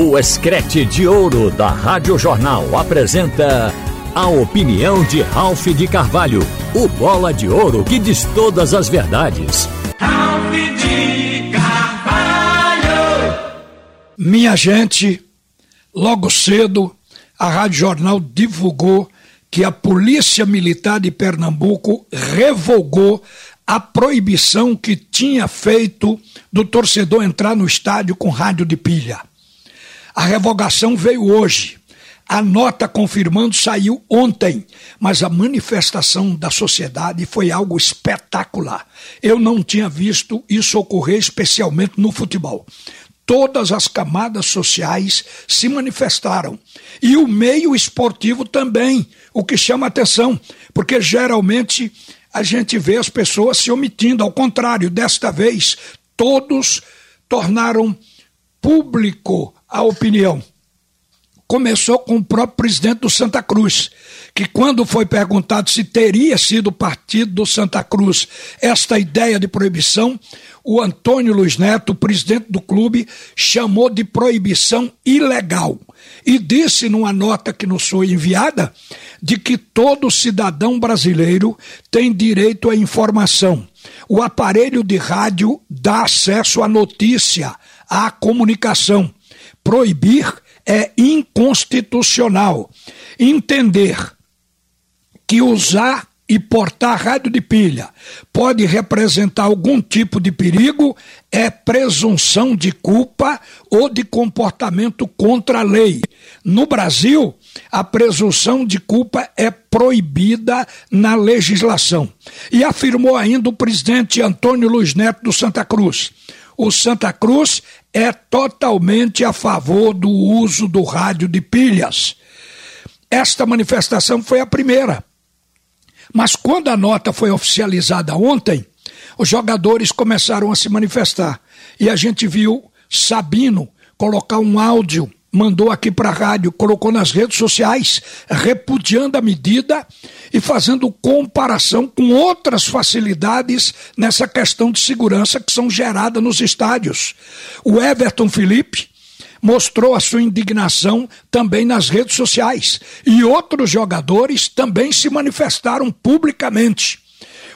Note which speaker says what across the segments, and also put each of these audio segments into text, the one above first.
Speaker 1: O Escrete de Ouro da Rádio Jornal apresenta a opinião de Ralph de Carvalho, o bola de ouro que diz todas as verdades.
Speaker 2: Ralph de Carvalho!
Speaker 3: Minha gente, logo cedo, a Rádio Jornal divulgou que a Polícia Militar de Pernambuco revogou a proibição que tinha feito do torcedor entrar no estádio com rádio de pilha. A revogação veio hoje. A nota confirmando saiu ontem, mas a manifestação da sociedade foi algo espetacular. Eu não tinha visto isso ocorrer, especialmente no futebol. Todas as camadas sociais se manifestaram. E o meio esportivo também, o que chama atenção, porque geralmente a gente vê as pessoas se omitindo. Ao contrário, desta vez, todos tornaram público a opinião. Começou com o próprio presidente do Santa Cruz, que, quando foi perguntado se teria sido partido do Santa Cruz esta ideia de proibição, o Antônio Luiz Neto, presidente do clube, chamou de proibição ilegal e disse numa nota que nos foi enviada de que todo cidadão brasileiro tem direito à informação. O aparelho de rádio dá acesso à notícia, à comunicação proibir é inconstitucional. Entender que usar e portar rádio de pilha pode representar algum tipo de perigo é presunção de culpa ou de comportamento contra a lei. No Brasil, a presunção de culpa é proibida na legislação. E afirmou ainda o presidente Antônio Luiz Neto do Santa Cruz o Santa Cruz é totalmente a favor do uso do rádio de pilhas. Esta manifestação foi a primeira. Mas quando a nota foi oficializada ontem, os jogadores começaram a se manifestar. E a gente viu Sabino colocar um áudio mandou aqui para a rádio, colocou nas redes sociais, repudiando a medida e fazendo comparação com outras facilidades nessa questão de segurança que são geradas nos estádios. O Everton Felipe mostrou a sua indignação também nas redes sociais e outros jogadores também se manifestaram publicamente.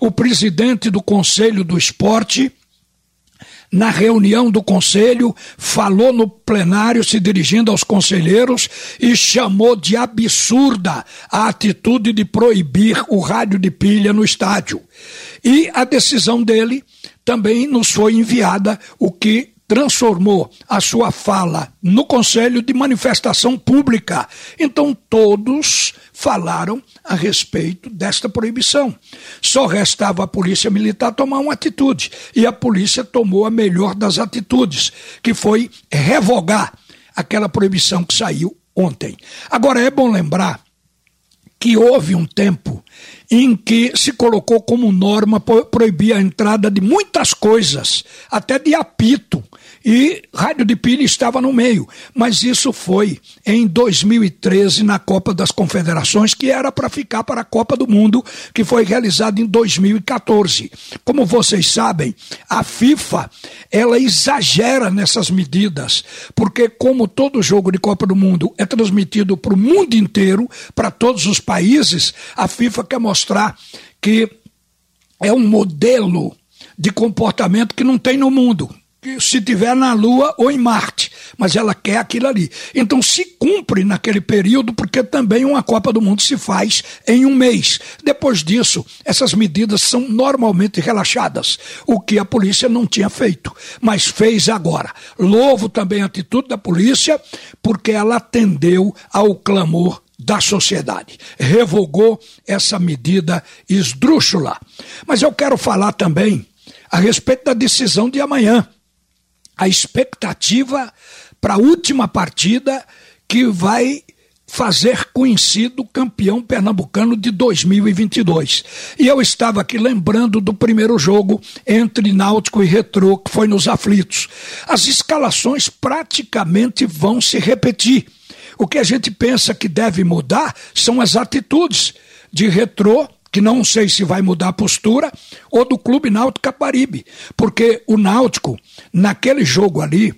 Speaker 3: O presidente do Conselho do Esporte na reunião do conselho, falou no plenário, se dirigindo aos conselheiros, e chamou de absurda a atitude de proibir o rádio de pilha no estádio. E a decisão dele também nos foi enviada, o que transformou a sua fala no conselho de manifestação pública. Então todos falaram a respeito desta proibição. Só restava a polícia militar tomar uma atitude, e a polícia tomou a melhor das atitudes, que foi revogar aquela proibição que saiu ontem. Agora é bom lembrar que houve um tempo em que se colocou como norma proibir a entrada de muitas coisas, até de apito, e rádio de pilha estava no meio. Mas isso foi em 2013 na Copa das Confederações, que era para ficar para a Copa do Mundo, que foi realizada em 2014. Como vocês sabem, a FIFA ela exagera nessas medidas, porque como todo jogo de Copa do Mundo é transmitido para o mundo inteiro, para todos os países, a FIFA quer mostrar que é um modelo de comportamento que não tem no mundo se tiver na Lua ou em Marte, mas ela quer aquilo ali. Então se cumpre naquele período, porque também uma Copa do Mundo se faz em um mês. Depois disso, essas medidas são normalmente relaxadas, o que a polícia não tinha feito, mas fez agora. Louvo também a atitude da polícia, porque ela atendeu ao clamor da sociedade. Revogou essa medida esdrúxula. Mas eu quero falar também a respeito da decisão de amanhã a expectativa para a última partida que vai fazer conhecido campeão pernambucano de 2022. E eu estava aqui lembrando do primeiro jogo entre Náutico e Retrô, que foi nos aflitos. As escalações praticamente vão se repetir. O que a gente pensa que deve mudar são as atitudes de Retrô que não sei se vai mudar a postura, ou do Clube Náutico Caparibe, porque o Náutico, naquele jogo ali,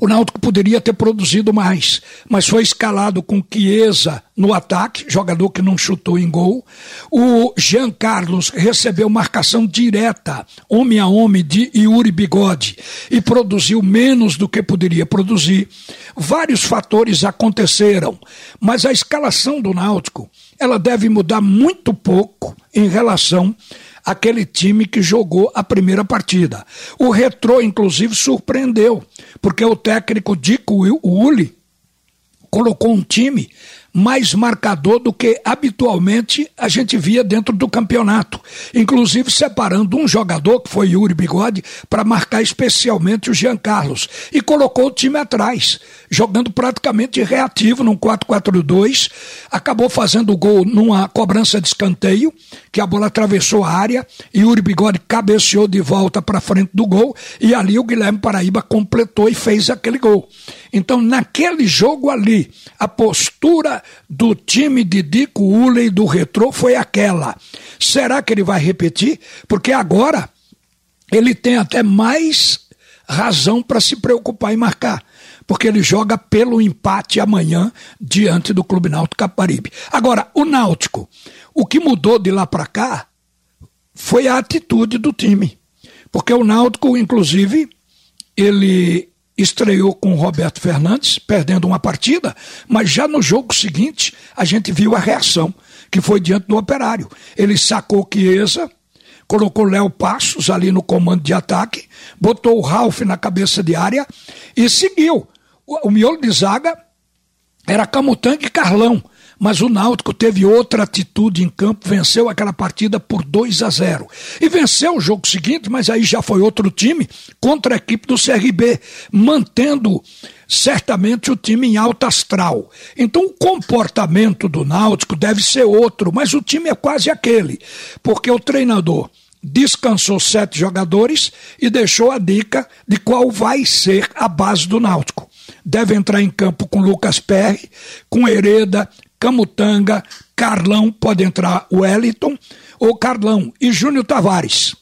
Speaker 3: O Náutico poderia ter produzido mais, mas foi escalado com Chiesa no ataque, jogador que não chutou em gol. O Jean Carlos recebeu marcação direta, homem a homem, de Yuri Bigode e produziu menos do que poderia produzir. Vários fatores aconteceram, mas a escalação do Náutico ela deve mudar muito pouco em relação àquele time que jogou a primeira partida. O Retrô, inclusive, surpreendeu, porque o técnico Dico Uli colocou um time mais marcador do que habitualmente a gente via dentro do campeonato. Inclusive separando um jogador, que foi Yuri Bigode, para marcar especialmente o Jean Carlos. E colocou o time atrás, jogando praticamente reativo num 4-4-2. Acabou fazendo o gol numa cobrança de escanteio, que a bola atravessou a área. E Yuri Bigode cabeceou de volta para frente do gol. E ali o Guilherme Paraíba completou e fez aquele gol. Então, naquele jogo ali, a postura do time de Dico Uley do Retrô foi aquela. Será que ele vai repetir? Porque agora ele tem até mais razão para se preocupar em marcar. Porque ele joga pelo empate amanhã diante do Clube Náutico Caparibe. Agora, o Náutico, o que mudou de lá para cá foi a atitude do time. Porque o Náutico, inclusive, ele estreou com o Roberto Fernandes, perdendo uma partida, mas já no jogo seguinte a gente viu a reação, que foi diante do operário. Ele sacou Chiesa, colocou Léo Passos ali no comando de ataque, botou o Ralph na cabeça de área e seguiu. O, o miolo de zaga era Camutanga e Carlão mas o Náutico teve outra atitude em campo, venceu aquela partida por 2 a 0. E venceu o jogo seguinte, mas aí já foi outro time contra a equipe do CRB, mantendo certamente o time em alta astral. Então o comportamento do Náutico deve ser outro, mas o time é quase aquele, porque o treinador descansou sete jogadores e deixou a dica de qual vai ser a base do Náutico. Deve entrar em campo com Lucas Perry, com Hereda, Camutanga, Carlão, pode entrar Wellington ou Carlão e Júnior Tavares.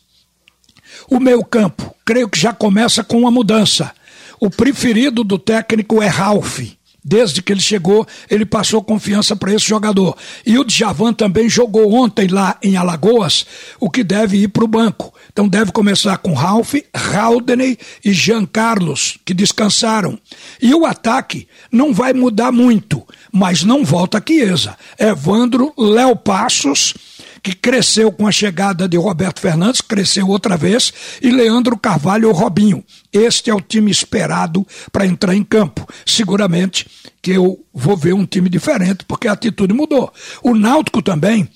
Speaker 3: O meu campo, creio que já começa com uma mudança. O preferido do técnico é Ralph. Desde que ele chegou, ele passou confiança para esse jogador. E o Djavan também jogou ontem lá em Alagoas, o que deve ir para o banco. Então deve começar com Ralph, Haldney e Jean Carlos, que descansaram. E o ataque não vai mudar muito, mas não volta Chiesa. Evandro, Léo Passos que cresceu com a chegada de Roberto Fernandes, cresceu outra vez, e Leandro Carvalho ou Robinho. Este é o time esperado para entrar em campo. Seguramente que eu vou ver um time diferente, porque a atitude mudou. O Náutico também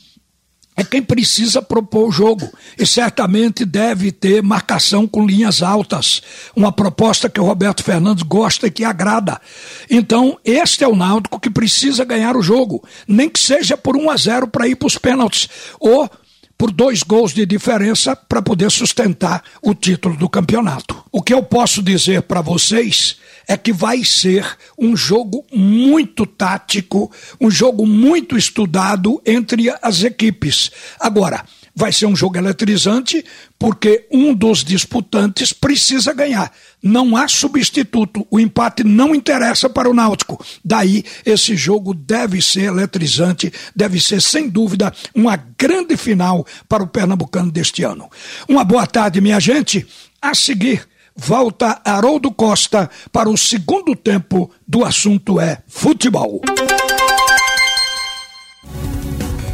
Speaker 3: é quem precisa propor o jogo. E certamente deve ter marcação com linhas altas, uma proposta que o Roberto Fernandes gosta e que agrada. Então, este é o Náutico que precisa ganhar o jogo, nem que seja por 1 a 0 para ir para os pênaltis. Ou por dois gols de diferença para poder sustentar o título do campeonato. O que eu posso dizer para vocês é que vai ser um jogo muito tático, um jogo muito estudado entre as equipes. Agora, vai ser um jogo eletrizante porque um dos disputantes precisa ganhar. Não há substituto. O empate não interessa para o Náutico. Daí, esse jogo deve ser eletrizante, deve ser, sem dúvida, uma grande final para o Pernambucano deste ano. Uma boa tarde, minha gente. A seguir volta Haroldo Costa para o segundo tempo do assunto é futebol.